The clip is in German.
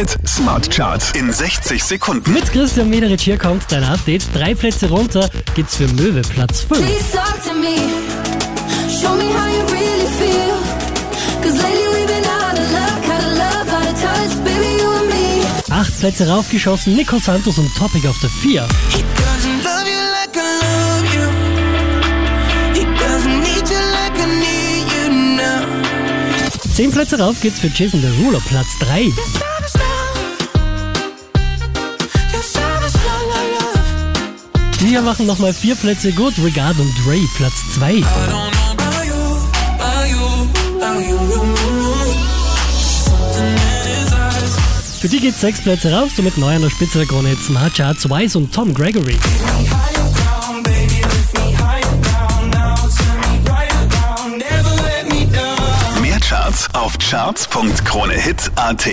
Hit Smart Charts in 60 Sekunden. Mit Christian Mederich hier kommt dein Update. Drei Plätze runter geht's für Möwe, Platz 5. Please talk to me. Show me how you really feel. Cause lately we've been out of luck, out of love, out of touch, baby, you and me. Acht Plätze raufgeschossen, Nico Santos und Topic auf der 4. He doesn't love you like I love you. He doesn't need you like I need you now. Zehn Plätze rauf geht's für Jason Derulo, Platz 3. Wir machen nochmal vier Plätze gut, Regard und Dre, Platz 2. I don't know about you, about you, about you. Something in his eyes. Für die geht's sechs Plätze rauf, somit neu an der Spitze der Krone jetzt Smart Charts, Wise und Tom Gregory. Mehr Charts auf charts.kronehit.at.